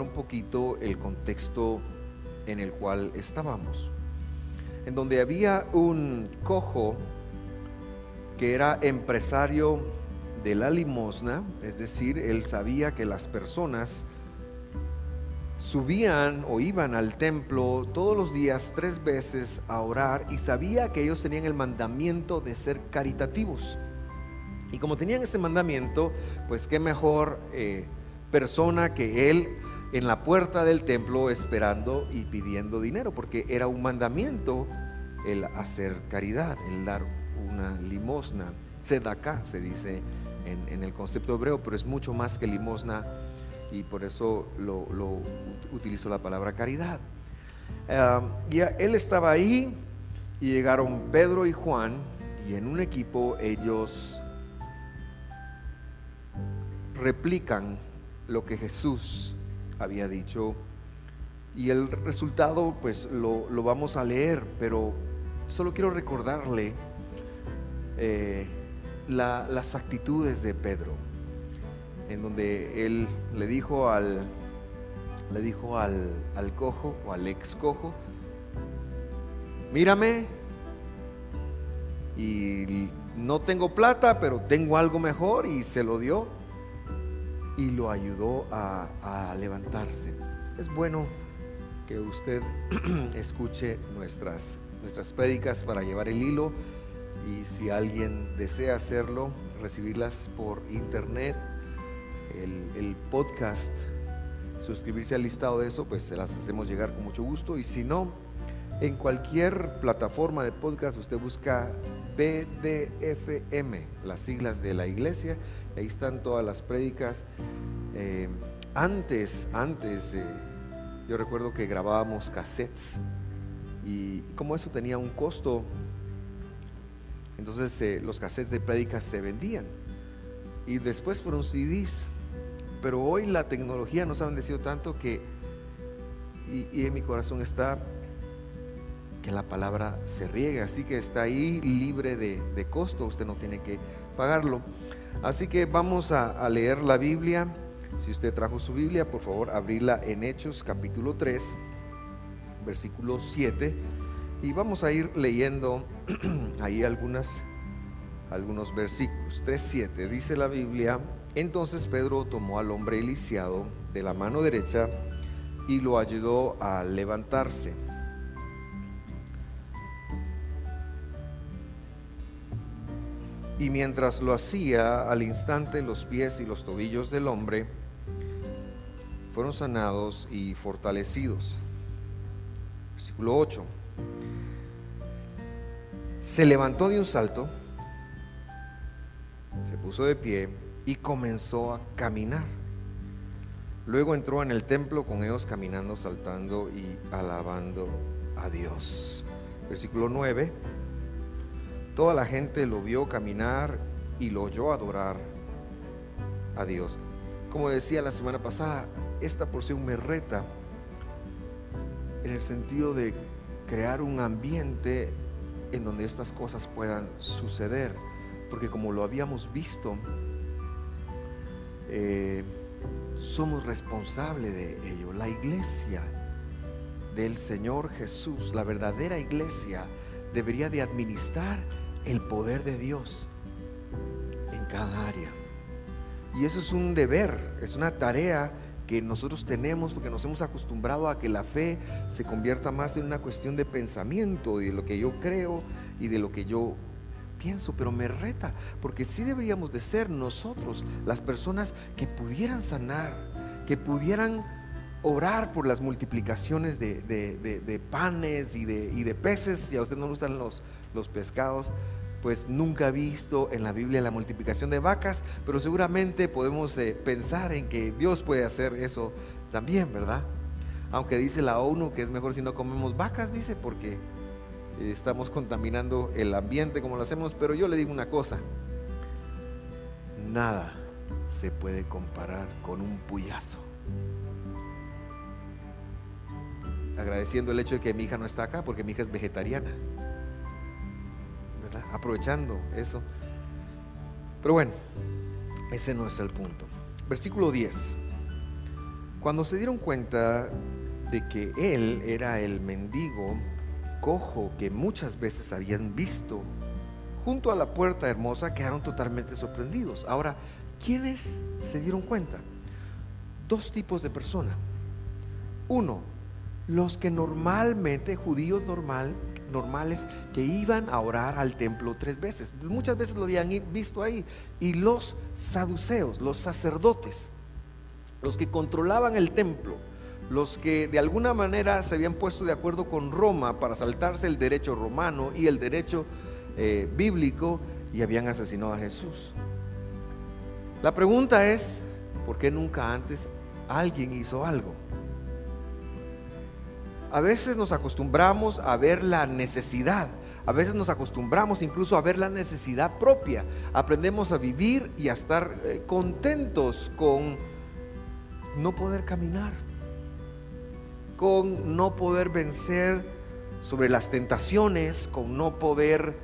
un poquito el contexto en el cual estábamos, en donde había un cojo que era empresario de la limosna, es decir, él sabía que las personas subían o iban al templo todos los días tres veces a orar y sabía que ellos tenían el mandamiento de ser caritativos. Y como tenían ese mandamiento, pues qué mejor eh, persona que él en la puerta del templo esperando y pidiendo dinero, porque era un mandamiento el hacer caridad, el dar una limosna. Sedacá se dice en, el concepto hebreo, pero es mucho más que limosna y por eso lo, utilizo la palabra caridad. Y él estaba ahí y llegaron Pedro y Juan y en un equipo ellos replican lo que Jesús había dicho. Y el resultado pues lo, vamos a leer, pero solo quiero recordarle eh, las actitudes de Pedro, en donde él le dijo al, le dijo al, al cojo o al ex cojo, mírame y no tengo plata, pero tengo algo mejor y se lo dio y lo ayudó a, levantarse. Es bueno que usted escuche nuestras, nuestras prédicas para llevar el hilo y si alguien desea hacerlo, recibirlas por internet, el, podcast, suscribirse al listado de eso, pues se las hacemos llegar con mucho gusto. Y si no, en cualquier plataforma de podcast usted busca BDFM, las siglas de la iglesia, ahí están todas las prédicas. Eh, antes, antes, eh, yo recuerdo que grabábamos cassettes y como eso tenía un costo, entonces eh, los cassettes de prédicas se vendían y después fueron CDs. Pero hoy la tecnología nos ha bendecido tanto que, y, en mi corazón está que la palabra se riega, así que está ahí libre de, costo, usted no tiene que pagarlo. Así que vamos a, leer la Biblia. Si usted trajo su Biblia, por favor, abrirla en Hechos capítulo 3, versículo 7 y vamos a ir leyendo ahí algunas, algunos versículos. 3.7 dice la Biblia, entonces Pedro tomó al hombre lisiado de la mano derecha y lo ayudó a levantarse. Y mientras lo hacía, al instante los pies y los tobillos del hombre fueron sanados y fortalecidos. Versículo 8. Se levantó de un salto, se puso de pie y comenzó a caminar. Luego entró en el templo con ellos caminando, saltando y alabando a Dios. Versículo 9. Toda la gente lo vio caminar y lo oyó adorar a Dios. Como decía la semana pasada, esta porción me reta en el sentido de crear un ambiente en donde estas cosas puedan suceder. Porque como lo habíamos visto, eh, somos responsables de ello. La iglesia del Señor Jesús, la verdadera iglesia, debería de administrar el poder de Dios en cada área. Y eso es un deber, es una tarea que nosotros tenemos porque nos hemos acostumbrado a que la fe se convierta más en una cuestión de pensamiento y de lo que yo creo y de lo que yo pienso, pero me reta, porque sí deberíamos de ser nosotros las personas que pudieran sanar, que pudieran orar por las multiplicaciones de, panes y de, y de peces, si a usted no gustan los, los pescados, pues nunca visto en la Biblia la multiplicación de vacas, pero seguramente podemos eh, pensar en que Dios puede hacer eso también, ¿verdad? Aunque dice la ONU que es mejor si no comemos vacas, dice, porque eh, estamos contaminando el ambiente como lo hacemos, pero yo le digo una cosa, nada se puede comparar con un puyazo. Agradeciendo el hecho de que mi hija no está acá, porque mi hija es vegetariana aprovechando eso. Pero bueno, ese no es el punto. Versículo 10. Cuando se dieron cuenta de que él era el mendigo cojo que muchas veces habían visto junto a la puerta hermosa, quedaron totalmente sorprendidos. Ahora, ¿quiénes se dieron cuenta? Dos tipos de personas. Uno, los que normalmente, judíos normal, normales, que iban a orar al templo tres veces. Muchas veces lo habían visto ahí. Y los saduceos, los sacerdotes, los que controlaban el templo, los que de alguna manera se habían puesto de acuerdo con Roma para saltarse el derecho romano y el derecho eh, bíblico y habían asesinado a Jesús. La pregunta es, ¿por qué nunca antes alguien hizo algo? A veces nos acostumbramos a ver la necesidad, a veces nos acostumbramos incluso a ver la necesidad propia. Aprendemos a vivir y a estar eh, contentos con no poder caminar, con no poder vencer sobre las tentaciones, con no poder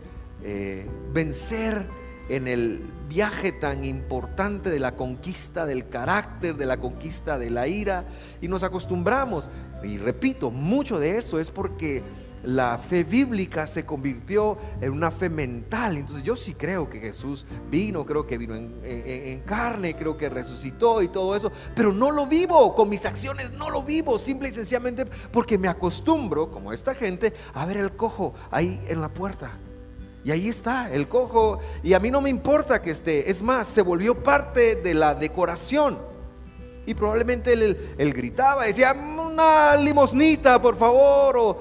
eh, vencer en el viaje tan importante de la conquista del carácter, de la conquista de la ira, y nos acostumbramos. Y repito, mucho de eso es porque la fe bíblica se convirtió en una fe mental. Entonces yo sí creo que Jesús vino, creo que vino en, carne, creo que resucitó y todo eso, pero no lo vivo, con mis acciones no lo vivo, simple y sencillamente porque me acostumbro, como esta gente, a ver el cojo ahí en la puerta. Y ahí está, el cojo. Y a mí no me importa que esté. Es más, se volvió parte de la decoración. Y probablemente él, gritaba, decía, una limosnita, por favor.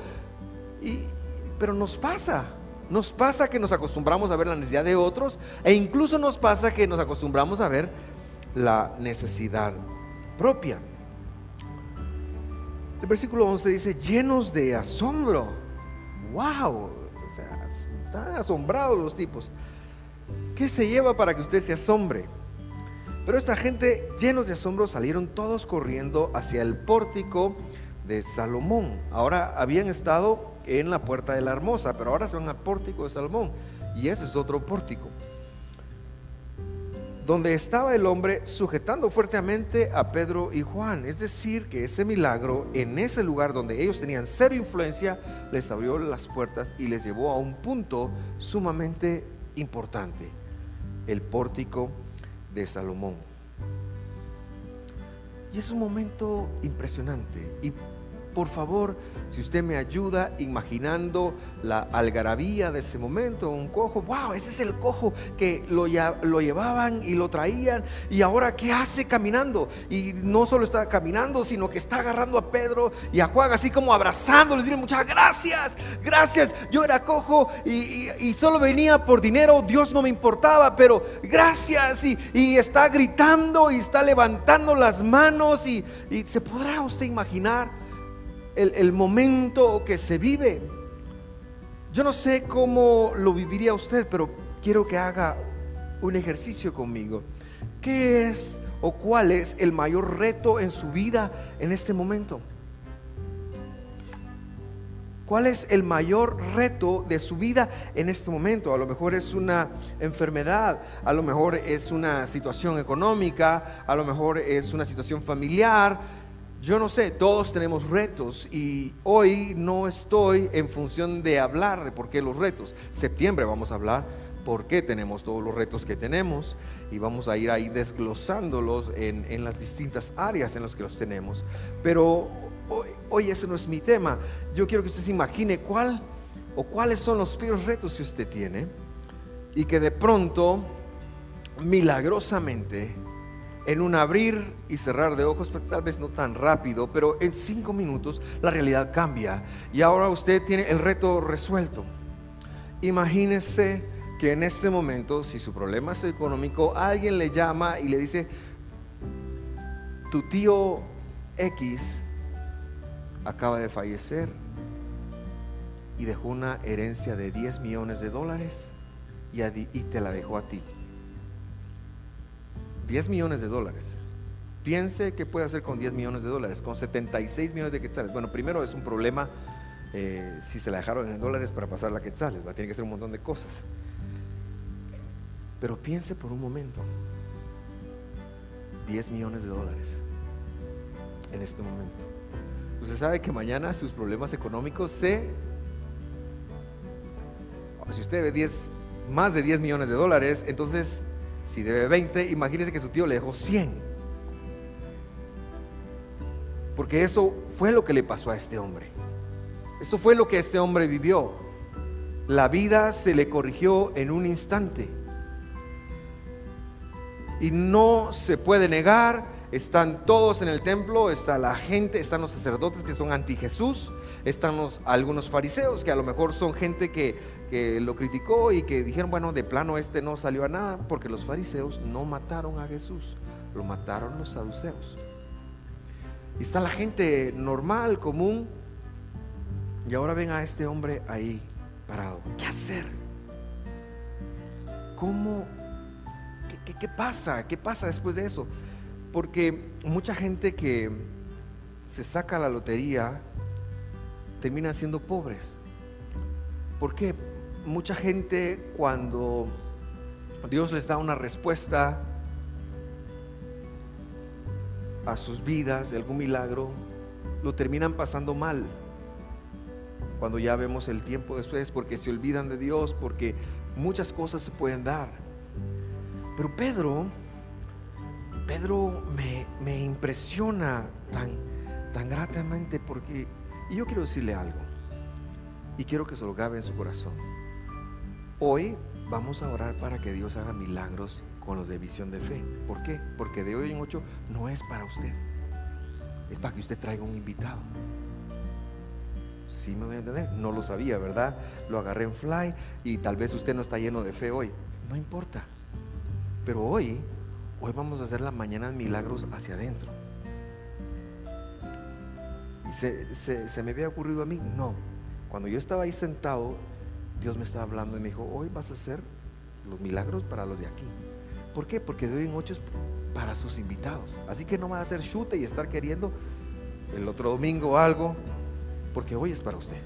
pero nos pasa, nos pasa que nos acostumbramos a ver la necesidad de otros e incluso nos pasa que nos acostumbramos a ver la necesidad propia. El versículo 11 dice, llenos de asombro. ¡Wow! Están asombrados los tipos. ¿Qué se lleva para que usted se asombre? Pero esta gente, llenos de asombro, salieron todos corriendo hacia el pórtico de Salomón. Ahora habían estado en la puerta de la hermosa, pero ahora se van al pórtico de Salomón. Y ese es otro pórtico. Donde estaba el hombre sujetando fuertemente a Pedro y Juan. Es decir, que ese milagro en ese lugar donde ellos tenían cero influencia, les abrió las puertas y les llevó a un punto sumamente importante. El pórtico de Salomón. Y es un momento impresionante. Y por favor, si usted me ayuda imaginando la algarabía de ese momento, un cojo, wow, ese es el cojo que lo, lo, llevaban y lo traían. Y ahora ¿qué hace caminando? Y no solo está caminando, sino que está agarrando a Pedro y a Juan así como abrazándoles, diciendo muchas gracias, gracias, yo era cojo y, solo venía por dinero, Dios no me importaba, pero gracias. Y, y está gritando y está levantando las manos y, y se podrá usted imaginar el, momento que se vive. Yo no sé cómo lo viviría usted, pero quiero que haga un ejercicio conmigo. ¿Qué es o cuál es el mayor reto en su vida en este momento? ¿Cuál es el mayor reto de su vida en este momento? A lo mejor es una enfermedad, a lo mejor es una situación económica, a lo mejor es una situación familiar, yo no sé, todos tenemos retos y hoy no estoy en función de hablar de por qué los retos. Septiembre vamos a hablar por qué tenemos todos los retos que tenemos y vamos a ir ahí desglosándolos en, las distintas áreas en las que los tenemos. Pero hoy, hoy, ese no es mi tema. Yo quiero que usted se imagine cuál o cuáles son los peores retos que usted tiene y que de pronto, milagrosamente, en un abrir y cerrar de ojos, pues tal vez no tan rápido, pero en cinco minutos la realidad cambia y ahora usted tiene el reto resuelto. Imagínese que en este momento, si su problema es económico, alguien le llama y le dice, tu tío X acaba de fallecer y dejó una herencia de 10 millones de dólares y, te la dejó a ti. 10 millones de dólares. Piense qué puede hacer con 10 millones de dólares, con 76 millones de quetzales. Bueno, primero es un problema eh, si se la dejaron en dólares para pasar la quetzales, va a tener que hacer un montón de cosas. Pero piense por un momento, 10 millones de dólares. en este momento. Usted sabe que mañana sus problemas económicos se... Si usted debe 10, más de 10 millones de dólares, entonces si debe 20, imagínese que su tío le dejó 100. Porque eso fue lo que le pasó a este hombre. Eso fue lo que este hombre vivió. La vida se le corrigió en un instante. Y no se puede negar están todos en el templo, está la gente, están los sacerdotes que son anti Jesús, están algunos fariseos que a lo mejor son gente que, que lo criticó y que dijeron, bueno, de plano este no salió a nada, porque los fariseos no mataron a Jesús, lo mataron los saduceos. Y está la gente normal, común, y ahora ven a este hombre ahí parado. ¿Qué hacer? ¿Cómo? ¿Qué, qué pasa? ¿Qué pasa después de eso? Porque mucha gente que se saca la lotería termina siendo pobres. ¿Por qué? Mucha gente cuando Dios les da una respuesta a sus vidas, de algún milagro, lo terminan pasando mal. Cuando ya vemos el tiempo después, porque se olvidan de Dios, porque muchas cosas se pueden dar. Pero Pedro Pedro me, impresiona tan, tan gratamente porque, y yo quiero decirle algo, y quiero que se lo en su corazón. Hoy vamos a orar para que Dios haga milagros con los de visión de fe. ¿Por qué? Porque de hoy en ocho no es para usted, es para que usted traiga un invitado. Sí me voy a entender, no lo sabía, ¿verdad? Lo agarré en fly y tal vez usted no está lleno de fe hoy. No importa. Pero hoy Hoy vamos a hacer la mañana de milagros hacia adentro. Se, me había ocurrido a mí, no. Cuando yo estaba ahí sentado, Dios me estaba hablando y me dijo, hoy vas a hacer los milagros para los de aquí. ¿Por qué? Porque de hoy en ocho es para sus invitados. Así que no va a hacer chute y estar queriendo el otro domingo algo, porque hoy es para usted.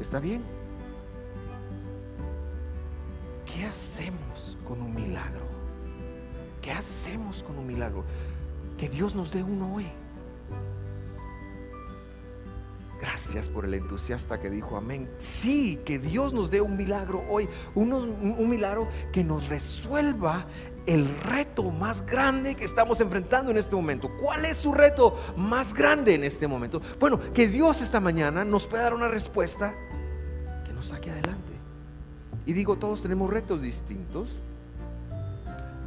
¿Está bien? ¿Qué hacemos con un milagro? ¿Qué hacemos con un milagro? Que Dios nos dé uno hoy. Gracias por el entusiasta que dijo amén. Sí, que Dios nos dé un milagro hoy, un milagro que nos resuelva el reto más grande que estamos enfrentando en este momento. ¿Cuál es su reto más grande en este momento? Bueno, que Dios esta mañana nos pueda dar una respuesta que nos saque adelante. Y digo, todos tenemos retos distintos.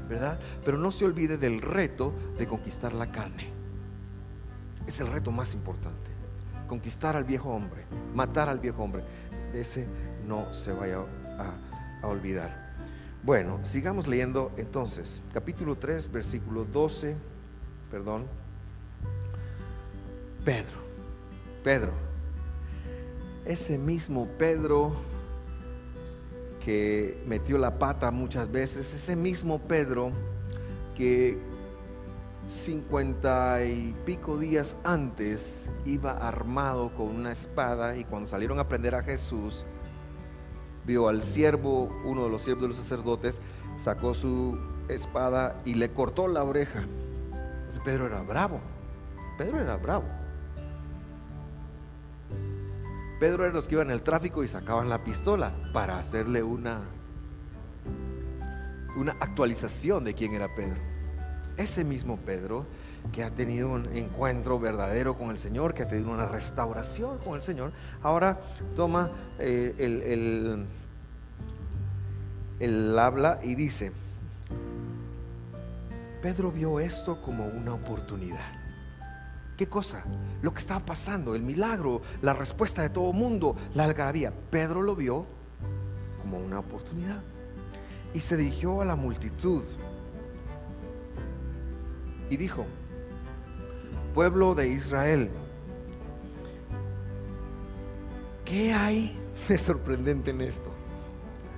¿verdad? Pero no se olvide del reto de conquistar la carne. Es el reto más importante. Conquistar al viejo hombre, matar al viejo hombre. Ese no se vaya a, a olvidar. Bueno, sigamos leyendo entonces. Capítulo 3, versículo 12. Perdón. Pedro. Pedro. Ese mismo Pedro que metió la pata muchas veces, ese mismo Pedro que cincuenta y pico días antes iba armado con una espada y cuando salieron a prender a Jesús, vio al siervo, uno de los siervos de los sacerdotes, sacó su espada y le cortó la oreja. Pedro era bravo, Pedro era bravo. Pedro era los que iban en el tráfico y sacaban la pistola para hacerle una, una actualización de quién era Pedro. Ese mismo Pedro que ha tenido un encuentro verdadero con el Señor, que ha tenido una restauración con el Señor, ahora toma eh, el, el, habla y dice, Pedro vio esto como una oportunidad. ¿Qué cosa? Lo que estaba pasando, el milagro, la respuesta de todo el mundo, la algarabía. Pedro lo vio como una oportunidad y se dirigió a la multitud y dijo, pueblo de Israel, ¿qué hay de sorprendente en esto?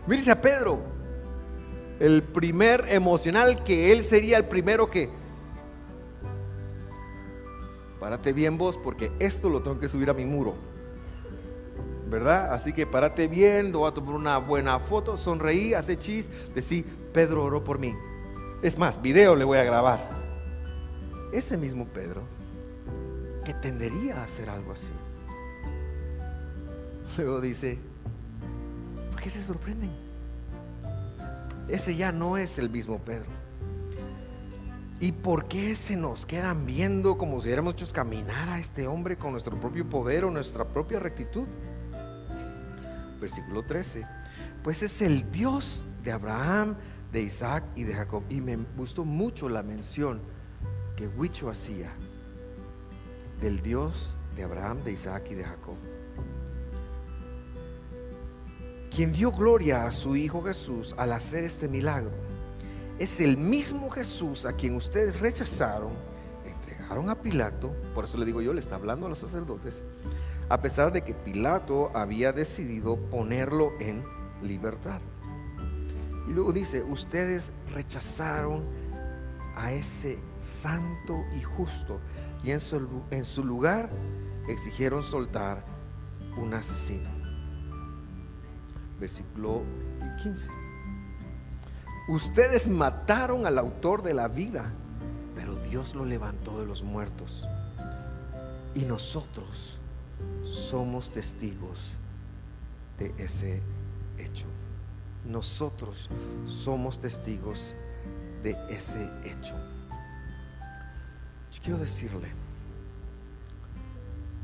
Mírese a Pedro, el primer emocional que él sería el primero que párate bien vos porque esto lo tengo que subir a mi muro. ¿Verdad? Así que párate bien, voy a tomar una buena foto, sonreí, hace chis, decí, Pedro oró por mí. Es más, video le voy a grabar. Ese mismo Pedro que tendería a hacer algo así. Luego dice, ¿por qué se sorprenden? Ese ya no es el mismo Pedro. ¿Y por qué se nos quedan viendo como si hubiéramos hecho caminar a este hombre con nuestro propio poder o nuestra propia rectitud? Versículo 13. Pues es el Dios de Abraham, de Isaac y de Jacob. Y me gustó mucho la mención que Huicho hacía del Dios de Abraham, de Isaac y de Jacob. Quien dio gloria a su Hijo Jesús al hacer este milagro es el mismo Jesús a quien ustedes rechazaron, entregaron a Pilato, por eso le digo yo, le está hablando a los sacerdotes, a pesar de que Pilato había decidido ponerlo en libertad. Y luego dice, ustedes rechazaron a ese santo y justo y en su, en su lugar exigieron soltar un asesino. Versículo 15. Ustedes mataron al autor de la vida, pero Dios lo levantó de los muertos. Y nosotros somos testigos de ese hecho. Nosotros somos testigos de ese hecho. Yo quiero decirle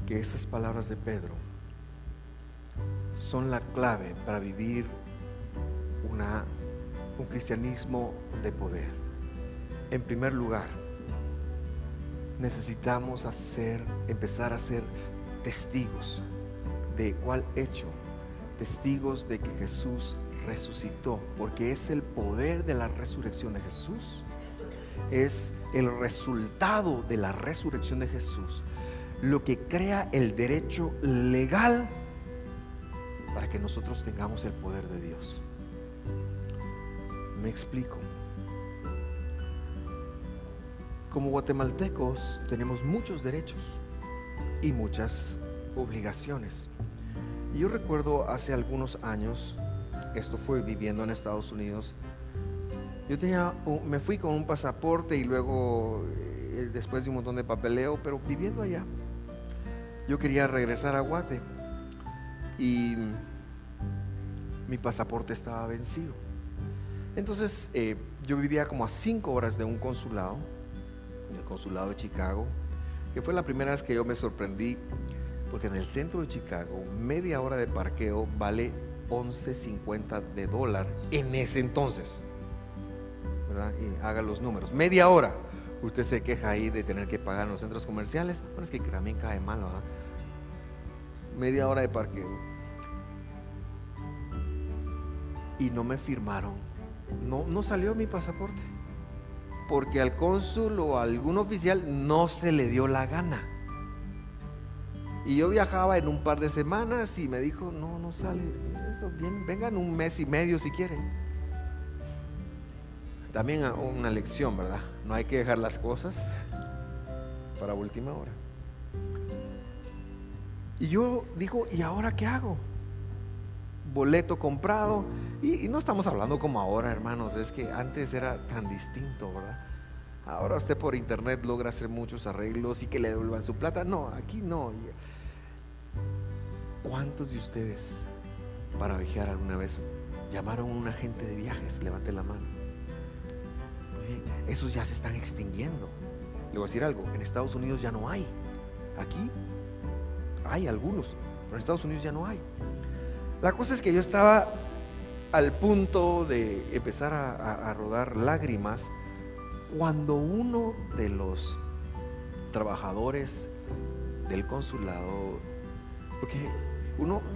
que esas palabras de Pedro son la clave para vivir una, un cristianismo de poder. En primer lugar, necesitamos hacer, empezar a ser testigos de cuál hecho, testigos de que Jesús resucitó, porque es el poder de la resurrección de Jesús, es el resultado de la resurrección de Jesús, lo que crea el derecho legal para que nosotros tengamos el poder de Dios. Me explico. Como guatemaltecos tenemos muchos derechos y muchas obligaciones. Yo recuerdo hace algunos años esto fue viviendo en Estados Unidos. Yo tenía, me fui con un pasaporte y luego, eh, después de un montón de papeleo, pero viviendo allá, yo quería regresar a Guate y mi pasaporte estaba vencido. Entonces, eh, yo vivía como a cinco horas de un consulado, el consulado de Chicago, que fue la primera vez que yo me sorprendí, porque en el centro de Chicago, media hora de parqueo vale 11.50 de dólar en ese entonces. ¿verdad? Y haga los números. Media hora. Usted se queja ahí de tener que pagar en los centros comerciales. Bueno, es que también cae mal, ¿verdad? Media hora de parqueo. Y no me firmaron. No, no salió mi pasaporte. Porque al cónsul o a algún oficial no se le dio la gana. Y yo viajaba en un par de semanas y me dijo, no, no sale esto, bien, vengan un mes y medio si quieren. También una lección, ¿verdad? No hay que dejar las cosas para última hora. Y yo digo, ¿y ahora qué hago? Boleto comprado. Y, y, no estamos hablando como ahora, hermanos. Es que antes era tan distinto, ¿verdad? Ahora usted por internet logra hacer muchos arreglos y que le devuelvan su plata. No, aquí no. ¿Cuántos de ustedes para viajar alguna vez llamaron a un agente de viajes? Levante la mano. esos ya se están extinguiendo. Le voy a decir algo, en Estados Unidos ya no hay. Aquí hay algunos, pero en Estados Unidos ya no hay. La cosa es que yo estaba al punto de empezar a, a rodar lágrimas cuando uno de los trabajadores del consulado, porque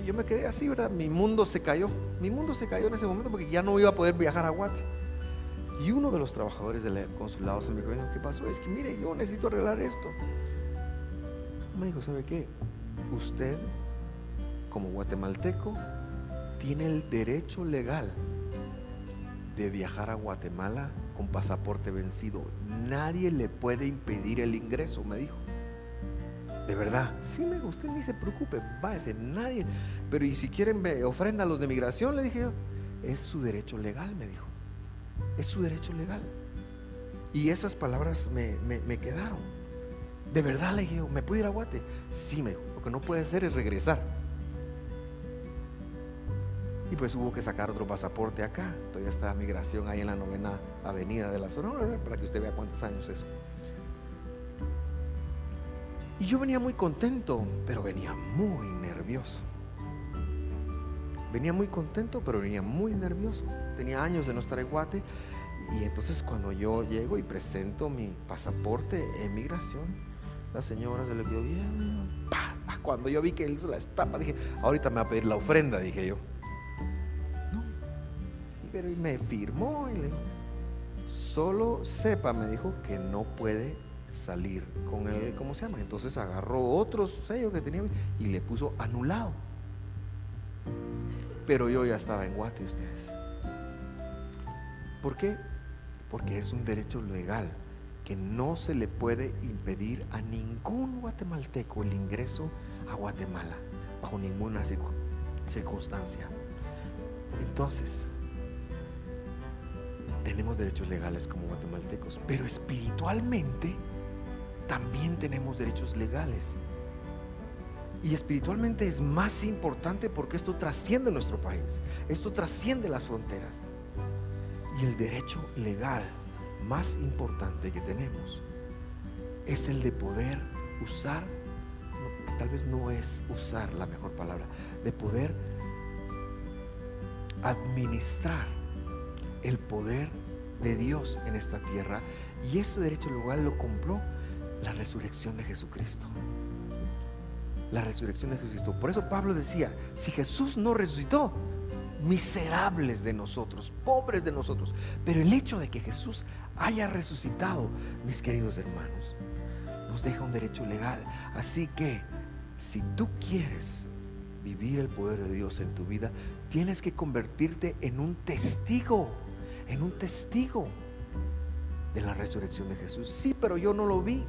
yo me quedé así, ¿verdad? Mi mundo se cayó. Mi mundo se cayó en ese momento porque ya no iba a poder viajar a Guate. Y uno de los trabajadores del consulado se me dijo, ¿qué pasó? Es que mire, yo necesito arreglar esto. Me dijo, ¿sabe qué? Usted, como guatemalteco, tiene el derecho legal de viajar a Guatemala con pasaporte vencido. Nadie le puede impedir el ingreso, me dijo. De verdad, sí me gusta, ni se preocupe, váyase, nadie. Pero y si quieren ofrenda a los de migración, le dije yo, es su derecho legal, me dijo. Es su derecho legal. Y esas palabras me, me quedaron. De verdad le dije, ¿me puedo ir a Guate? Sí, me dijo, lo que no puede ser es regresar. Y pues hubo que sacar otro pasaporte acá. Todavía está migración ahí en la novena avenida de la zona, para que usted vea cuántos años es. Y yo venía muy contento, pero venía muy nervioso. Venía muy contento, pero venía muy nervioso. Tenía años de no estar en Guate. Y entonces cuando yo llego y presento mi pasaporte en migración, la señora se le quedó bien. Cuando yo vi que él hizo la estampa, dije, ahorita me va a pedir la ofrenda, dije yo. No. Pero me firmó y le dijo, solo sepa, me dijo, que no puede salir con el, ¿cómo se llama? Entonces agarró otro sello que tenía y le puso anulado. Pero yo ya estaba en Guate, ustedes. ¿Por qué? Porque es un derecho legal que no se le puede impedir a ningún guatemalteco el ingreso a Guatemala bajo ninguna circunstancia. Entonces, tenemos derechos legales como guatemaltecos, pero espiritualmente también tenemos derechos legales. Y espiritualmente es más importante porque esto trasciende nuestro país, esto trasciende las fronteras. Y el derecho legal más importante que tenemos es el de poder usar, tal vez no es usar la mejor palabra, de poder administrar el poder de Dios en esta tierra. Y ese derecho legal lo compró la resurrección de Jesucristo. La resurrección de Jesucristo. Por eso Pablo decía, si Jesús no resucitó, miserables de nosotros, pobres de nosotros. Pero el hecho de que Jesús haya resucitado, mis queridos hermanos, nos deja un derecho legal. Así que, si tú quieres vivir el poder de Dios en tu vida, tienes que convertirte en un testigo, en un testigo de la resurrección de Jesús. Sí, pero yo no lo vi.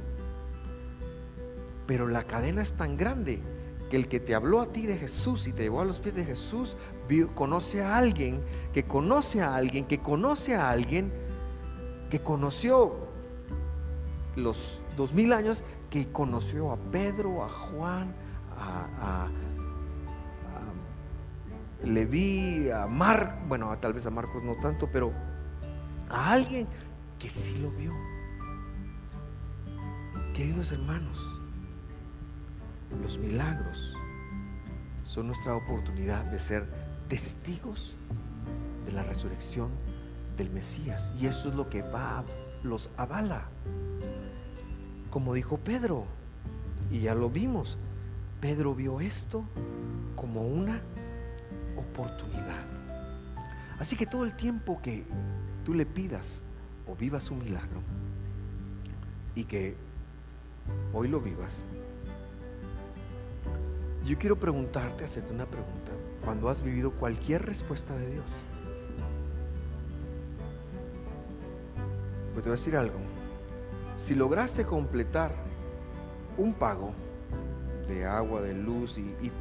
Pero la cadena es tan grande que el que te habló a ti de Jesús y te llevó a los pies de Jesús, conoce a alguien, que conoce a alguien, que conoce a alguien, que conoció los dos mil años, que conoció a Pedro, a Juan, a, Leví, a Mar, bueno, tal vez a Marcos no tanto, pero a alguien que sí lo vio. Queridos hermanos, los milagros son nuestra oportunidad de ser testigos de la resurrección del Mesías. Y eso es lo que va, los avala. Como dijo Pedro, y ya lo vimos, Pedro vio esto como una oportunidad. Así que todo el tiempo que tú le pidas o vivas un milagro y que hoy lo vivas, yo quiero preguntarte, hacerte una pregunta, cuando has vivido cualquier respuesta de Dios. Pues te voy a decir algo. Si lograste completar un pago de agua, de luz y, y,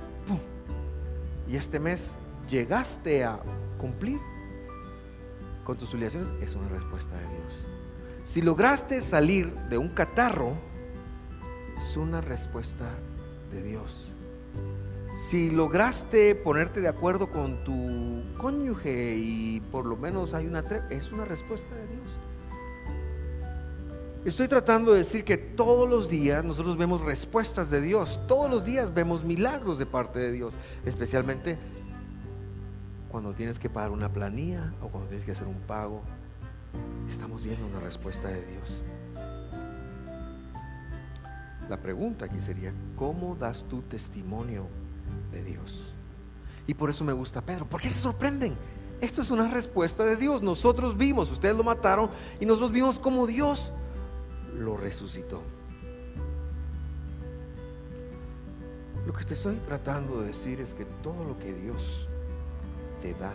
y este mes llegaste a cumplir con tus obligaciones, es una respuesta de Dios. Si lograste salir de un catarro, es una respuesta de Dios. Si lograste ponerte de acuerdo con tu cónyuge y por lo menos hay una es una respuesta de Dios. Estoy tratando de decir que todos los días nosotros vemos respuestas de Dios, todos los días vemos milagros de parte de Dios, especialmente cuando tienes que pagar una planilla o cuando tienes que hacer un pago. Estamos viendo una respuesta de Dios. La pregunta aquí sería, ¿cómo das tu testimonio de Dios? Y por eso me gusta Pedro. ¿Por qué se sorprenden? Esto es una respuesta de Dios. Nosotros vimos, ustedes lo mataron y nosotros vimos cómo Dios lo resucitó. Lo que te estoy tratando de decir es que todo lo que Dios te da,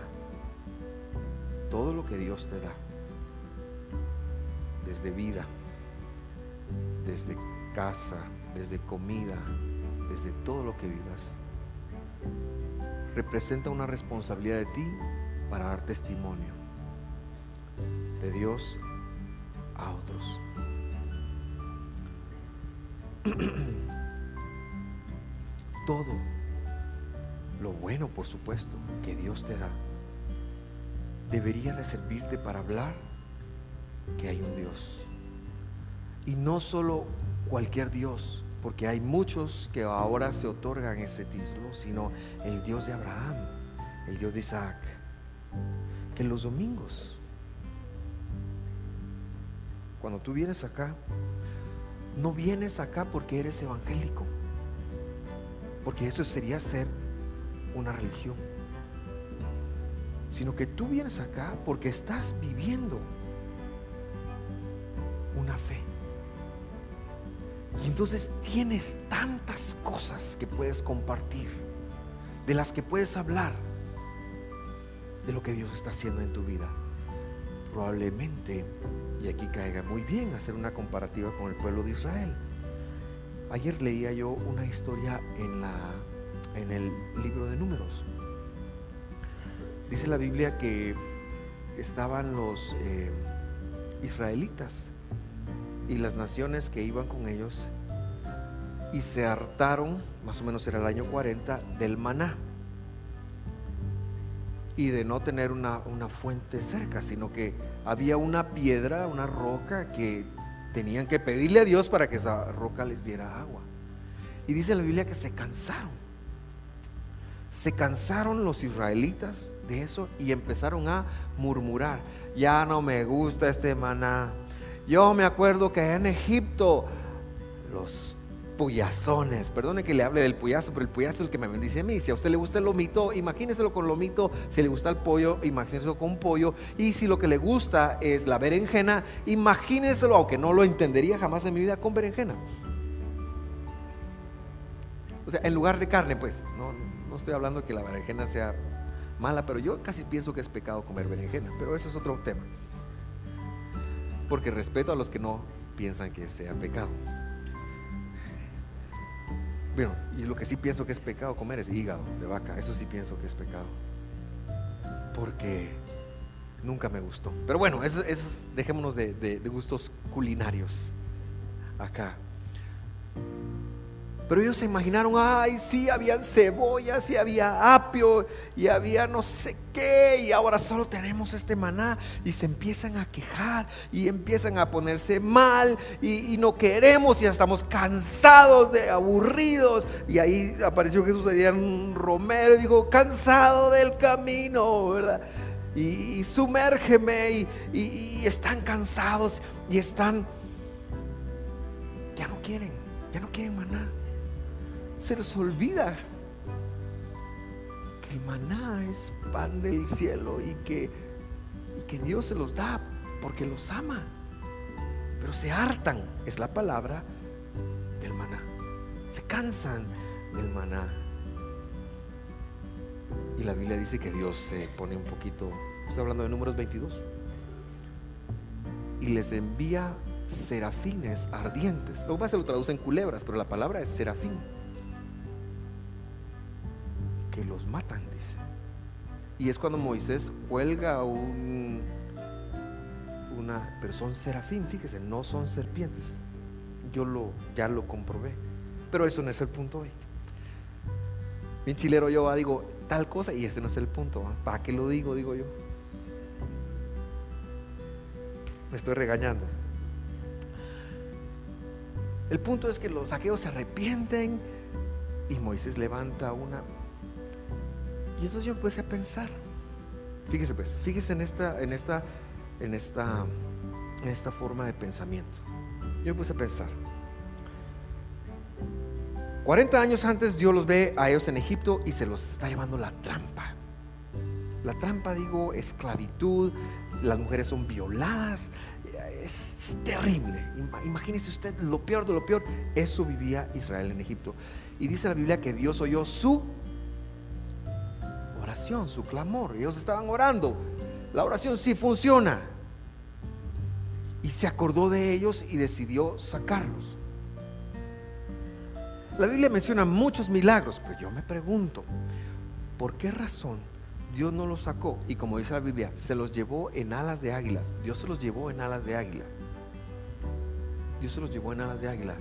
todo lo que Dios te da, desde vida, desde casa, desde comida, desde todo lo que vivas, representa una responsabilidad de ti para dar testimonio de Dios a otros. Todo lo bueno, por supuesto, que Dios te da, debería de servirte para hablar que hay un Dios. Y no solo cualquier Dios, porque hay muchos que ahora se otorgan ese título, sino el Dios de Abraham, el Dios de Isaac, que los domingos, cuando tú vienes acá, no vienes acá porque eres evangélico, porque eso sería ser una religión, sino que tú vienes acá porque estás viviendo una fe. Y entonces tienes tantas cosas que puedes compartir, de las que puedes hablar, de lo que Dios está haciendo en tu vida. Probablemente, y aquí caiga muy bien hacer una comparativa con el pueblo de Israel. Ayer leía yo una historia en, la, en el libro de números. Dice la Biblia que estaban los eh, israelitas y las naciones que iban con ellos y se hartaron, más o menos era el año 40, del maná y de no tener una, una, fuente cerca, sino que había una piedra, una roca que tenían que pedirle a Dios para que esa roca les diera agua. Y dice la Biblia que se cansaron. Se cansaron los israelitas de eso y empezaron a murmurar, ya no me gusta este maná, yo me acuerdo que en Egipto los puyazones, perdone que le hable del puyazo, pero el puyazo es el que me bendice a mí. Si a usted le gusta el lomito, imagíneselo con lomito. Si le gusta el pollo, imagíneselo con pollo. Y si lo que le gusta es la berenjena, imagíneselo, aunque no lo entendería jamás en mi vida, con berenjena. O sea, en lugar de carne, pues, no, no estoy hablando que la berenjena sea mala, pero yo casi pienso que es pecado comer berenjena, pero eso es otro tema porque respeto a los que no piensan que sea pecado. Bueno, y lo que sí pienso que es pecado comer es hígado de vaca, eso sí pienso que es pecado. Porque nunca me gustó. Pero bueno, eso, dejémonos de, de gustos culinarios acá. Pero ellos se imaginaron, ay, sí, había cebollas y había apio y había no sé qué, y ahora solo tenemos este maná. Y se empiezan a quejar y empiezan a ponerse mal y, no queremos y ya estamos cansados de aburridos. Y ahí apareció Jesús allá en romero y dijo, cansado del camino, ¿verdad? Y, sumérgeme y están cansados y están, ya no quieren, ya no quieren maná se les olvida que el maná es pan del cielo y que, que Dios se los da porque los ama. Pero se hartan, es la palabra del maná. Se cansan del maná. Y la Biblia dice que Dios se pone un poquito, estoy hablando de números 22, y les envía serafines ardientes. Luego más se lo traducen culebras, pero la palabra es serafín que los matan, dice. Y es cuando Moisés cuelga un, una persona serafín, fíjese, no son serpientes. Yo lo, ya lo comprobé. Pero eso no es el punto hoy. Bien chilero yo digo tal cosa y ese no es el punto. ¿Para qué lo digo? Digo yo. Me estoy regañando. El punto es que los saqueos se arrepienten y Moisés levanta una y entonces yo empecé a pensar. Fíjese pues, fíjese en esta, en esta, en esta, en esta forma de pensamiento. Yo empecé a pensar. 40 años antes Dios los ve a ellos en Egipto y se los está llevando la trampa. La trampa, digo, esclavitud, las mujeres son violadas, es terrible. Imagínese usted lo peor de lo peor. Eso vivía Israel en Egipto. Y dice la Biblia que Dios oyó su su clamor. Ellos estaban orando. La oración sí funciona. Y se acordó de ellos y decidió sacarlos. La Biblia menciona muchos milagros, pero yo me pregunto, ¿por qué razón Dios no los sacó? Y como dice la Biblia, se los llevó en alas de águilas. Dios se los llevó en alas de águila. Dios se los llevó en alas de águila.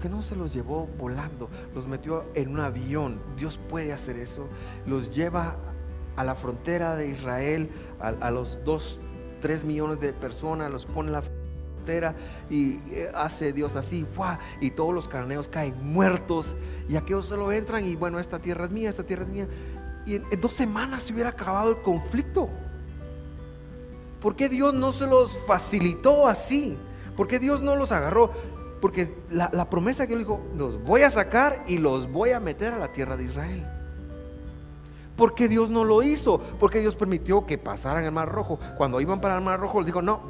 ¿Por no se los llevó volando? Los metió en un avión. Dios puede hacer eso. Los lleva a la frontera de Israel, a, los dos, tres millones de personas, los pone en la frontera y eh, hace Dios así, y todos los cananeos caen muertos y aquellos solo entran y bueno, esta tierra es mía, esta tierra es mía. Y en, dos semanas se hubiera acabado el conflicto. ¿Por qué Dios no se los facilitó así? ¿Por qué Dios no los agarró? Porque la, promesa que él dijo, los voy a sacar y los voy a meter a la tierra de Israel. ¿Por qué Dios no lo hizo? Porque Dios permitió que pasaran el Mar Rojo. Cuando iban para el Mar Rojo, les dijo, no,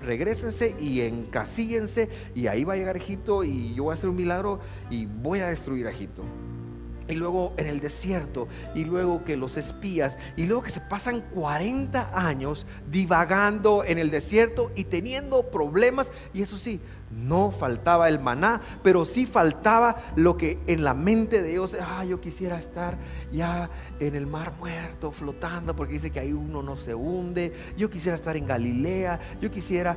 regresense y encasíllense y ahí va a llegar Egipto y yo voy a hacer un milagro y voy a destruir a Egipto y luego en el desierto, y luego que los espías, y luego que se pasan 40 años divagando en el desierto y teniendo problemas, y eso sí, no faltaba el maná, pero sí faltaba lo que en la mente de ellos, ah, yo quisiera estar ya en el mar muerto, flotando, porque dice que ahí uno no se hunde, yo quisiera estar en Galilea, yo quisiera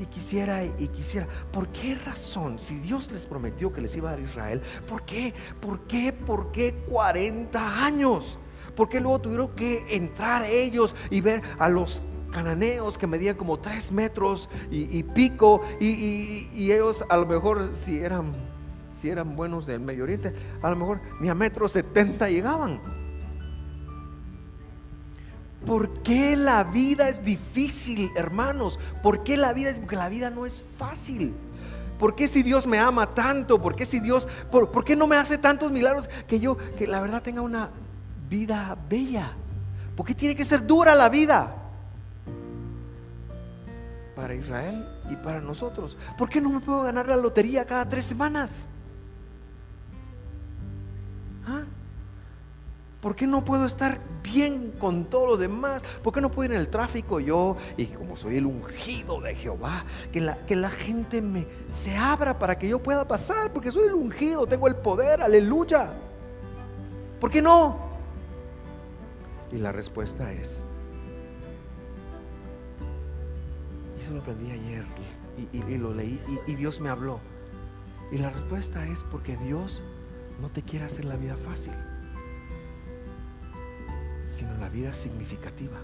y quisiera y quisiera. ¿Por qué razón, si Dios les prometió que les iba a dar Israel, por qué, por qué, por qué 40 años? ¿Por qué luego tuvieron que entrar ellos y ver a los cananeos que medían como tres metros y, pico, y, ellos a lo mejor si eran, si eran buenos del Medio Oriente, a lo mejor ni a metro setenta llegaban. ¿Por qué la vida es difícil, hermanos? ¿Por qué la vida es? Porque la vida no es fácil. ¿Por qué si Dios me ama tanto? ¿Por qué si Dios, por, por qué no me hace tantos milagros que yo, que la verdad tenga una vida bella? ¿Por qué tiene que ser dura la vida? Para Israel y para nosotros. ¿Por qué no me puedo ganar la lotería cada tres semanas? ¿Ah? ¿Por qué no puedo estar bien con todos los demás? ¿Por qué no puedo ir en el tráfico yo y como soy el ungido de Jehová, que la, que la gente me se abra para que yo pueda pasar? Porque soy el ungido, tengo el poder, aleluya. ¿Por qué no? Y la respuesta es, lo aprendí ayer y, lo leí y, Dios me habló. Y la respuesta es porque Dios no te quiere hacer la vida fácil, sino la vida significativa.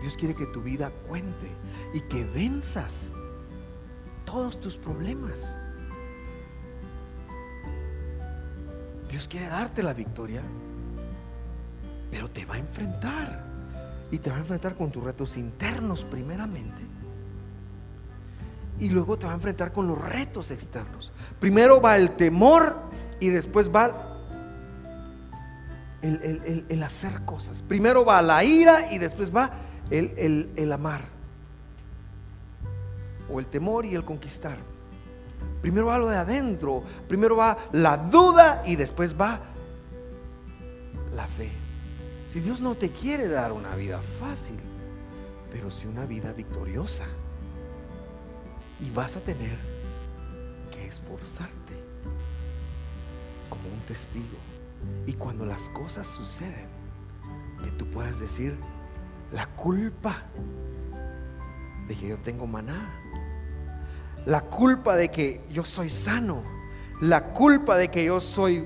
Dios quiere que tu vida cuente y que venzas todos tus problemas. Dios quiere darte la victoria, pero te va a enfrentar. Y te va a enfrentar con tus retos internos primeramente. Y luego te va a enfrentar con los retos externos. Primero va el temor y después va el, hacer cosas. Primero va la ira y después va el, el amar. O el temor y el conquistar. Primero va lo de adentro. Primero va la duda y después va la fe. Si Dios no te quiere dar una vida fácil, pero sí una vida victoriosa. Y vas a tener que esforzarte como un testigo. Y cuando las cosas suceden, que tú puedas decir, la culpa de que yo tengo maná, la culpa de que yo soy sano, la culpa de que yo soy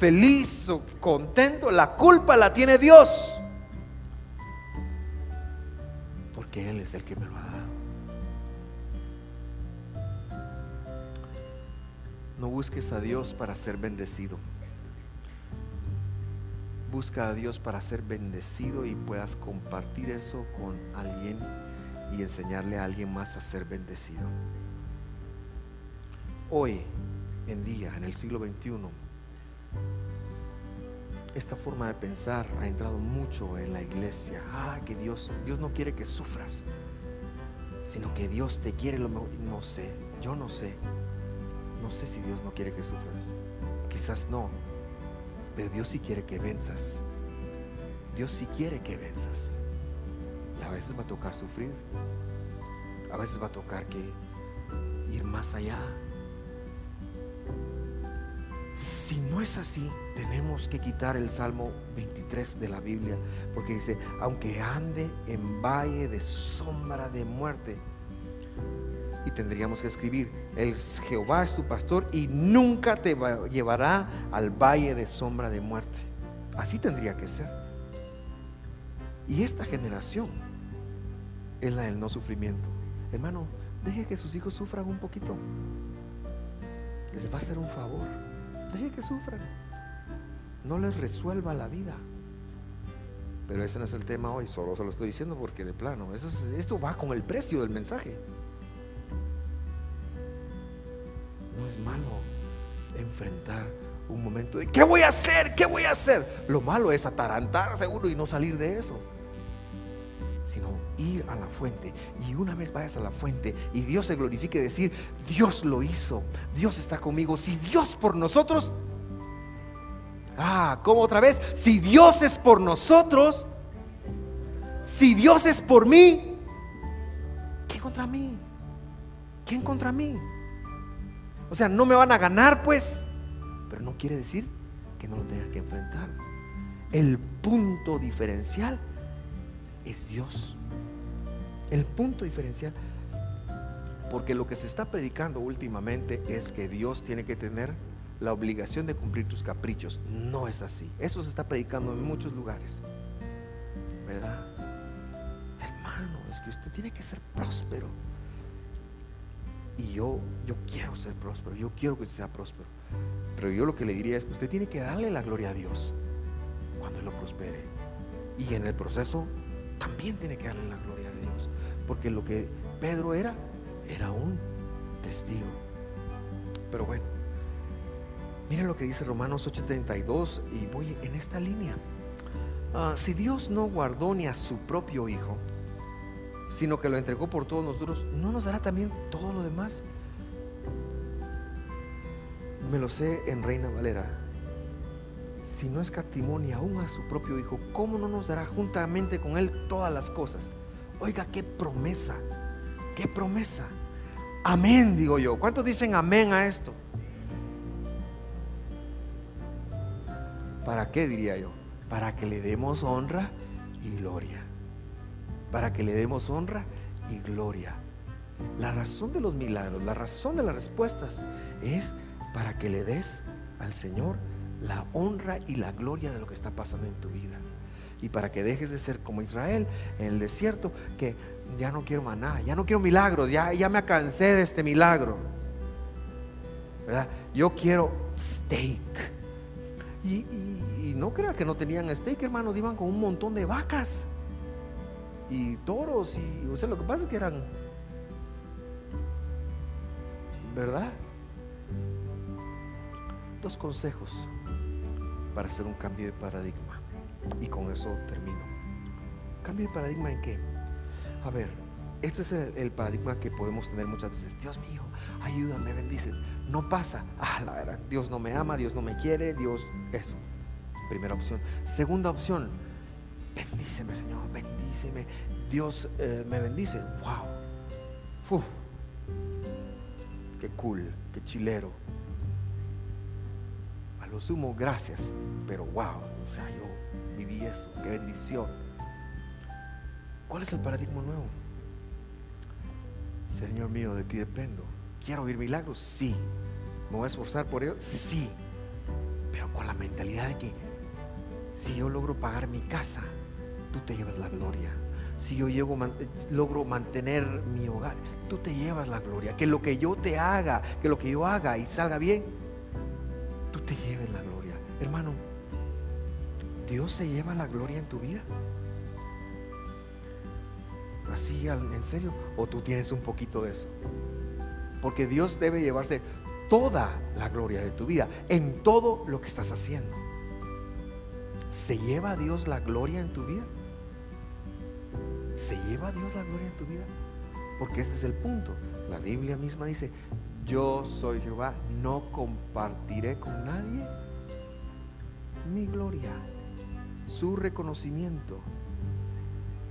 feliz o contento, la culpa la tiene Dios. Porque Él es el que me lo ha dado. No busques a Dios para ser bendecido. Busca a Dios para ser bendecido y puedas compartir eso con alguien y enseñarle a alguien más a ser bendecido. Hoy en día, en el siglo XXI, esta forma de pensar ha entrado mucho en la iglesia. Ah, que Dios, Dios no quiere que sufras, sino que Dios te quiere lo mejor. No sé, yo no sé. No sé si Dios no quiere que sufras. Quizás no, pero Dios sí quiere que venzas. Dios sí quiere que venzas. Y a veces va a tocar sufrir. A veces va a tocar que ir más allá Si no es así, tenemos que quitar el Salmo 23 de la Biblia, porque dice, aunque ande en valle de sombra de muerte, y tendríamos que escribir, el Jehová es tu pastor y nunca te llevará al valle de sombra de muerte. Así tendría que ser. Y esta generación es la del no sufrimiento. Hermano, deje que sus hijos sufran un poquito. Les va a hacer un favor. Deje que sufran. No les resuelva la vida. Pero ese no es el tema hoy, solo se lo estoy diciendo porque de plano, esto va con el precio del mensaje. No es malo enfrentar un momento de ¿qué voy a hacer? ¿Qué voy a hacer? Lo malo es atarantar seguro y no salir de eso. Ir a la fuente. Y una vez vayas a la fuente y Dios se glorifique, decir, Dios lo hizo, Dios está conmigo. Si Dios por nosotros, ah, ¿cómo otra vez? Si Dios es por nosotros, si Dios es por mí, ¿quién contra mí? ¿Quién contra mí? O sea, no me van a ganar, pues. Pero no quiere decir que no lo tenga que enfrentar. El punto diferencial es Dios. El punto diferencial. Porque lo que se está predicando últimamente es que Dios tiene que tener la obligación de cumplir tus caprichos. No es así. Eso se está predicando en muchos lugares. ¿Verdad? Hermano, es que usted tiene que ser próspero. Y yo, yo quiero ser próspero, yo quiero que sea próspero. Pero yo lo que le diría es que usted tiene que darle la gloria a Dios cuando Él lo prospere. Y en el proceso también tiene que darle la gloria a Dios. Porque lo que Pedro era, era un testigo. Pero bueno, mire lo que dice Romanos 8:32 y voy en esta línea. Ah, si Dios no guardó ni a su propio Hijo, sino que lo entregó por todos nosotros, ¿no nos dará también todo lo demás? Me lo sé en Reina Valera. Si no escatimó ni aún a su propio Hijo, ¿cómo no nos dará juntamente con Él todas las cosas? Oiga, qué promesa, qué promesa. Amén, digo yo. ¿Cuántos dicen amén a esto? ¿Para qué diría yo? Para que le demos honra y gloria para que le demos honra y gloria. La razón de los milagros, la razón de las respuestas es para que le des al Señor la honra y la gloria de lo que está pasando en tu vida. Y para que dejes de ser como Israel en el desierto, que ya no quiero maná, ya no quiero milagros, ya, ya me cansé de este milagro. ¿Verdad? Yo quiero steak. Y, y no crea que no tenían steak, hermanos, iban con un montón de vacas y toros y o sea lo que pasa es que eran verdad dos consejos para hacer un cambio de paradigma y con eso termino cambio de paradigma en qué a ver este es el, paradigma que podemos tener muchas veces Dios mío ayúdame bendice no pasa ah la verdad Dios no me ama Dios no me quiere Dios eso primera opción segunda opción bendíceme Señor, bendíceme. Dios eh, me bendice. Wow. Qué cool, qué chilero. A lo sumo, gracias. Pero wow, o sea, yo viví eso. Qué bendición. ¿Cuál es el paradigma nuevo? Señor mío, de ti dependo. ¿Quiero oír milagros? Sí. ¿Me voy a esforzar por ello? Sí. Pero con la mentalidad de que si yo logro pagar mi casa, tú te llevas la gloria. Si yo llego, logro mantener mi hogar, tú te llevas la gloria. Que lo que yo te haga, que lo que yo haga y salga bien, tú te lleves la gloria. Hermano, ¿Dios se lleva la gloria en tu vida? ¿Así en serio? ¿O tú tienes un poquito de eso? Porque Dios debe llevarse toda la gloria de tu vida, en todo lo que estás haciendo. ¿Se lleva Dios la gloria en tu vida? ¿Se lleva Dios la gloria en tu vida? Porque ese es el punto. La Biblia misma dice, yo soy Jehová, no compartiré con nadie mi gloria, su reconocimiento.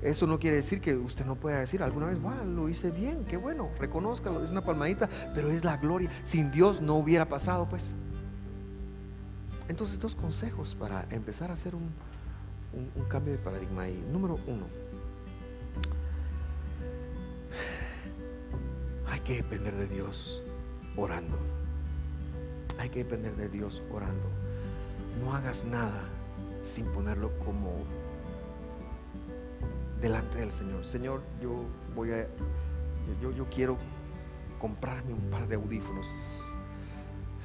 Eso no quiere decir que usted no pueda decir alguna vez, wow, lo hice bien, qué bueno, reconózcalo, es una palmadita, pero es la gloria. Sin Dios no hubiera pasado, pues. Entonces, dos consejos para empezar a hacer un, un cambio de paradigma ahí. Número uno, hay que depender de Dios orando. Hay que depender de Dios orando. No hagas nada sin ponerlo como delante del Señor. Señor, yo voy a, yo, yo quiero comprarme un par de audífonos.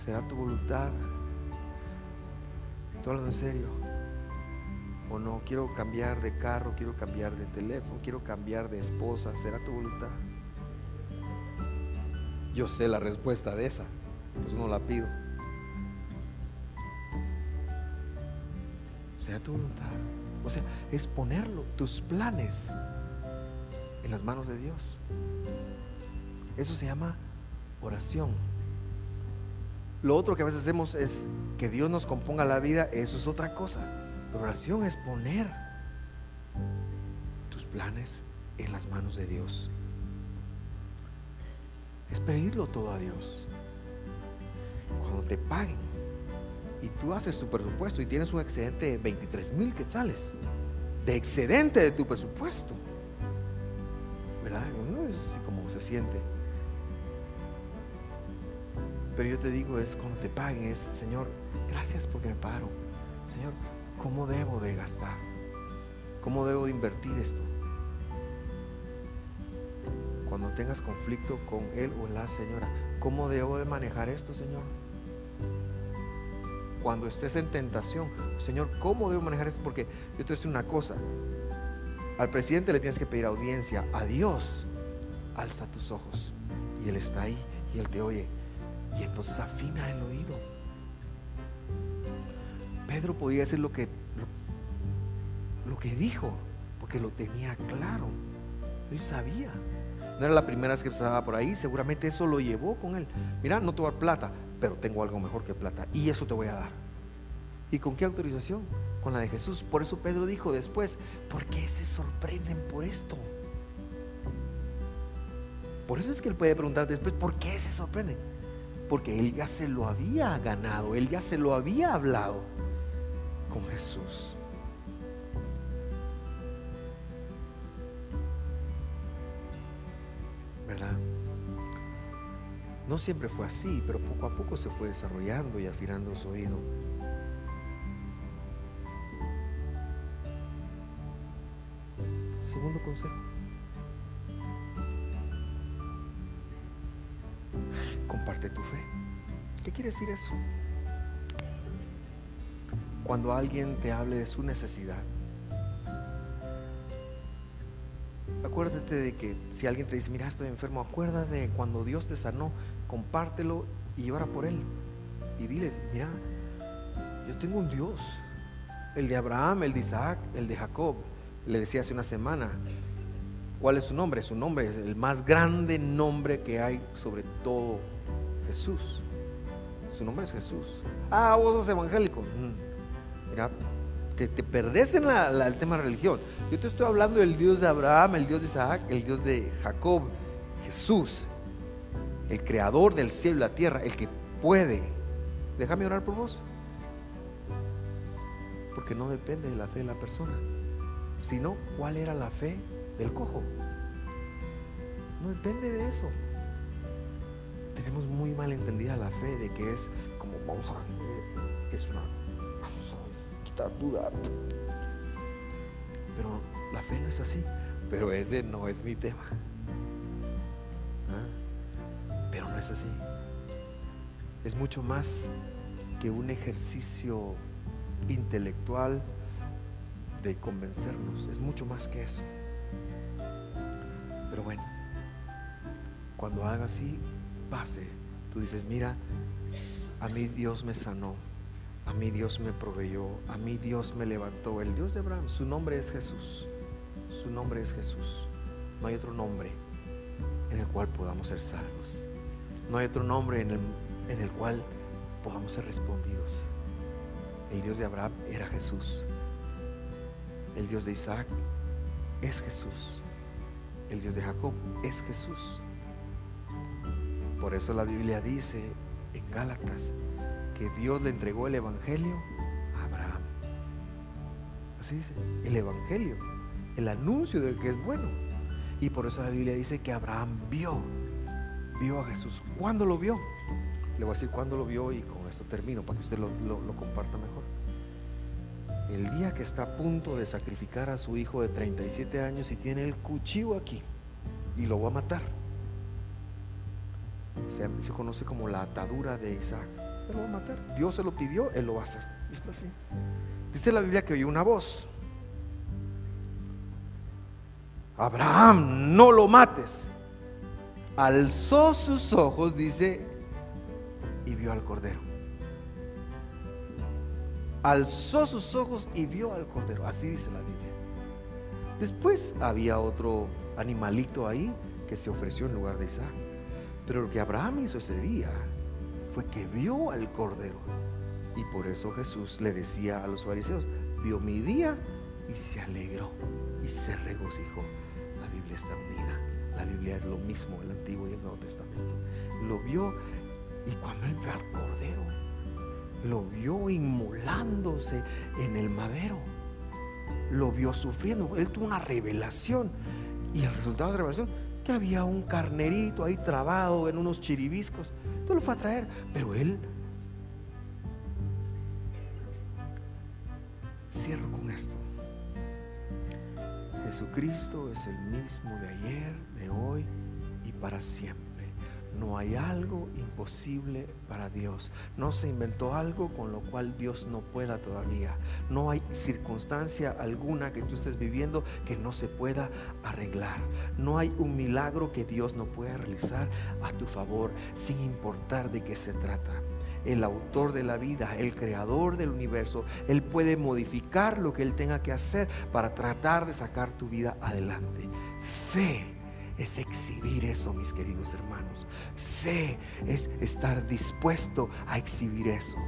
¿Será tu voluntad? ¿Tú hablando en serio? ¿O no? Quiero cambiar de carro, quiero cambiar de teléfono, quiero cambiar de esposa. ¿Será tu voluntad? Yo sé la respuesta de esa, pues no la pido. Sea tu voluntad. O sea, es ponerlo, tus planes, en las manos de Dios. Eso se llama oración. Lo otro que a veces hacemos es que Dios nos componga la vida, eso es otra cosa. Pero oración es poner tus planes en las manos de Dios. Es pedirlo todo a Dios. Cuando te paguen y tú haces tu presupuesto y tienes un excedente de 23 mil quetzales, de excedente de tu presupuesto, ¿verdad? No es así como se siente. Pero yo te digo es cuando te paguen es, Señor, gracias porque me paro. Señor, ¿cómo debo de gastar? ¿Cómo debo de invertir esto? Cuando tengas conflicto con él o la señora, ¿cómo debo de manejar esto, Señor? Cuando estés en tentación, Señor, ¿cómo debo manejar esto? Porque yo te voy a decir una cosa. Al presidente le tienes que pedir audiencia. A Dios, alza tus ojos. Y Él está ahí y Él te oye. Y entonces afina el oído. Pedro podía decir lo que, lo, que dijo, porque lo tenía claro. Él sabía. No era la primera vez que pasaba por ahí, seguramente eso lo llevó con él. Mira, no te voy a plata, pero tengo algo mejor que plata y eso te voy a dar. ¿Y con qué autorización? Con la de Jesús. Por eso Pedro dijo después, ¿por qué se sorprenden por esto? Por eso es que él puede preguntar después, ¿por qué se sorprenden? Porque él ya se lo había ganado, él ya se lo había hablado con Jesús. ¿Verdad? No siempre fue así, pero poco a poco se fue desarrollando y afinando su oído. Segundo consejo. Comparte tu fe. ¿Qué quiere decir eso? Cuando alguien te hable de su necesidad, acuérdate de que si alguien te dice, mira, estoy enfermo, acuérdate de cuando Dios te sanó, compártelo y ora por él. Y diles, mira, yo tengo un Dios, el de Abraham, el de Isaac, el de Jacob. Le decía hace una semana, ¿cuál es su nombre? Su nombre es el más grande nombre que hay sobre todo Jesús. Su nombre es Jesús. Ah, vos sos evangélico. Mm. Mira, te, te perdés en el tema de religión. Yo te estoy hablando del Dios de Abraham, el Dios de Isaac, el Dios de Jacob, Jesús, el creador del cielo y la tierra, el que puede. Déjame orar por vos. Porque no depende de la fe de la persona, sino cuál era la fe del cojo. No depende de eso. Tenemos muy mal entendida la fe de que es como vamos a es una quitar duda. Pero la fe no es así. Pero ese no es mi tema. No es así. Es mucho más que un ejercicio intelectual de convencernos. Es mucho más que eso. Pero bueno, cuando haga así, pase. Tú dices, mira, a mí Dios me sanó. A mí Dios me proveyó, a mí Dios me levantó. El Dios de Abraham, su nombre es Jesús. Su nombre es Jesús. No hay otro nombre en el cual podamos ser salvos. No hay otro nombre en el, en el cual podamos ser respondidos. El Dios de Abraham era Jesús. El Dios de Isaac es Jesús. El Dios de Jacob es Jesús. Por eso la Biblia dice en Gálatas, que Dios le entregó el Evangelio a Abraham. Así dice, el Evangelio, el anuncio del que es bueno. Y por eso la Biblia dice que Abraham vio, vio a Jesús. ¿Cuándo lo vio? Le voy a decir cuándo lo vio y con esto termino para que usted lo, comparta mejor. El día que está a punto de sacrificar a su hijo de 37 años y tiene el cuchillo aquí y lo va a matar. Se, se conoce como la atadura de Isaac. Él lo va a matar. Dios se lo pidió, él lo va a hacer. Y está así. Dice la Biblia que oyó una voz. Abraham, no lo mates. Alzó sus ojos, dice, y vio al cordero. Alzó sus ojos y vio al cordero. Así dice la Biblia. Después había otro animalito ahí que se ofreció en lugar de Isaac. Pero lo que Abraham hizo ese día fue que vio al cordero. Y por eso Jesús le decía a los fariseos, vio mi día y se alegró y se regocijó. La Biblia está unida. La Biblia es lo mismo, el Antiguo y el Nuevo Testamento. Lo vio y cuando él vio al cordero, lo vio inmolándose en el madero. Lo vio sufriendo. Él tuvo una revelación. Y el resultado de la revelación, que había un carnerito ahí trabado en unos chiribiscos. Entonces lo fue a traer. Pero él Jesucristo es el mismo de ayer, de hoy y para siempre. No hay algo imposible para Dios. No se inventó algo con lo cual Dios no pueda todavía. No hay circunstancia alguna que tú estés viviendo que no se pueda arreglar. No hay un milagro que Dios no pueda realizar a tu favor sin importar de qué se trata el autor de la vida, el creador del universo, Él puede modificar lo que Él tenga que hacer para tratar de sacar tu vida adelante. Fe es exhibir eso, mis queridos hermanos. Fe es estar dispuesto a exhibir eso,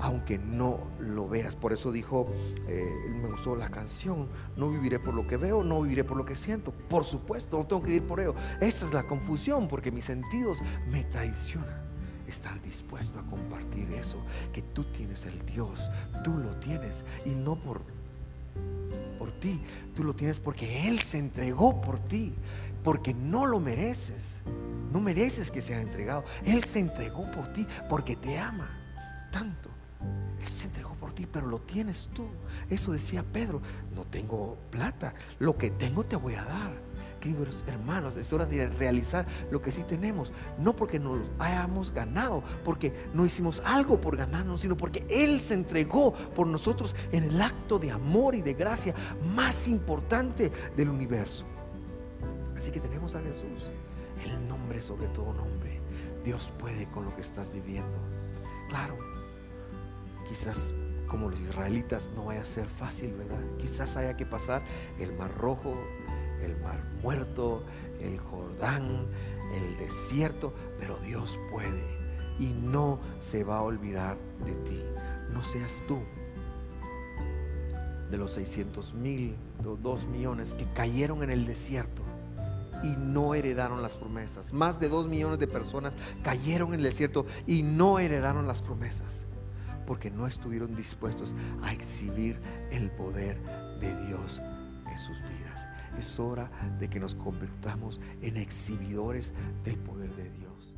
aunque no lo veas. Por eso dijo, eh, me gustó la canción, no viviré por lo que veo, no viviré por lo que siento. Por supuesto, no tengo que vivir por ello. Esa es la confusión, porque mis sentidos me traicionan estar dispuesto a compartir eso, que tú tienes el Dios, tú lo tienes y no por por ti, tú lo tienes porque él se entregó por ti, porque no lo mereces. No mereces que sea entregado. Él se entregó por ti porque te ama tanto. Él se entregó por ti, pero lo tienes tú. Eso decía Pedro, no tengo plata, lo que tengo te voy a dar hermanos, es hora de realizar lo que sí tenemos. No porque nos hayamos ganado, porque no hicimos algo por ganarnos, sino porque Él se entregó por nosotros en el acto de amor y de gracia más importante del universo. Así que tenemos a Jesús, el nombre sobre todo nombre. Dios puede con lo que estás viviendo. Claro, quizás como los israelitas no vaya a ser fácil, ¿verdad? Quizás haya que pasar el mar rojo, el mar muerto, el Jordán, el desierto, pero Dios puede y no se va a olvidar de ti. No seas tú de los 600 mil, los 2 millones que cayeron en el desierto y no heredaron las promesas. Más de 2 millones de personas cayeron en el desierto y no heredaron las promesas porque no estuvieron dispuestos a exhibir el poder de Dios en sus vidas. Es hora de que nos convirtamos en exhibidores del poder de Dios.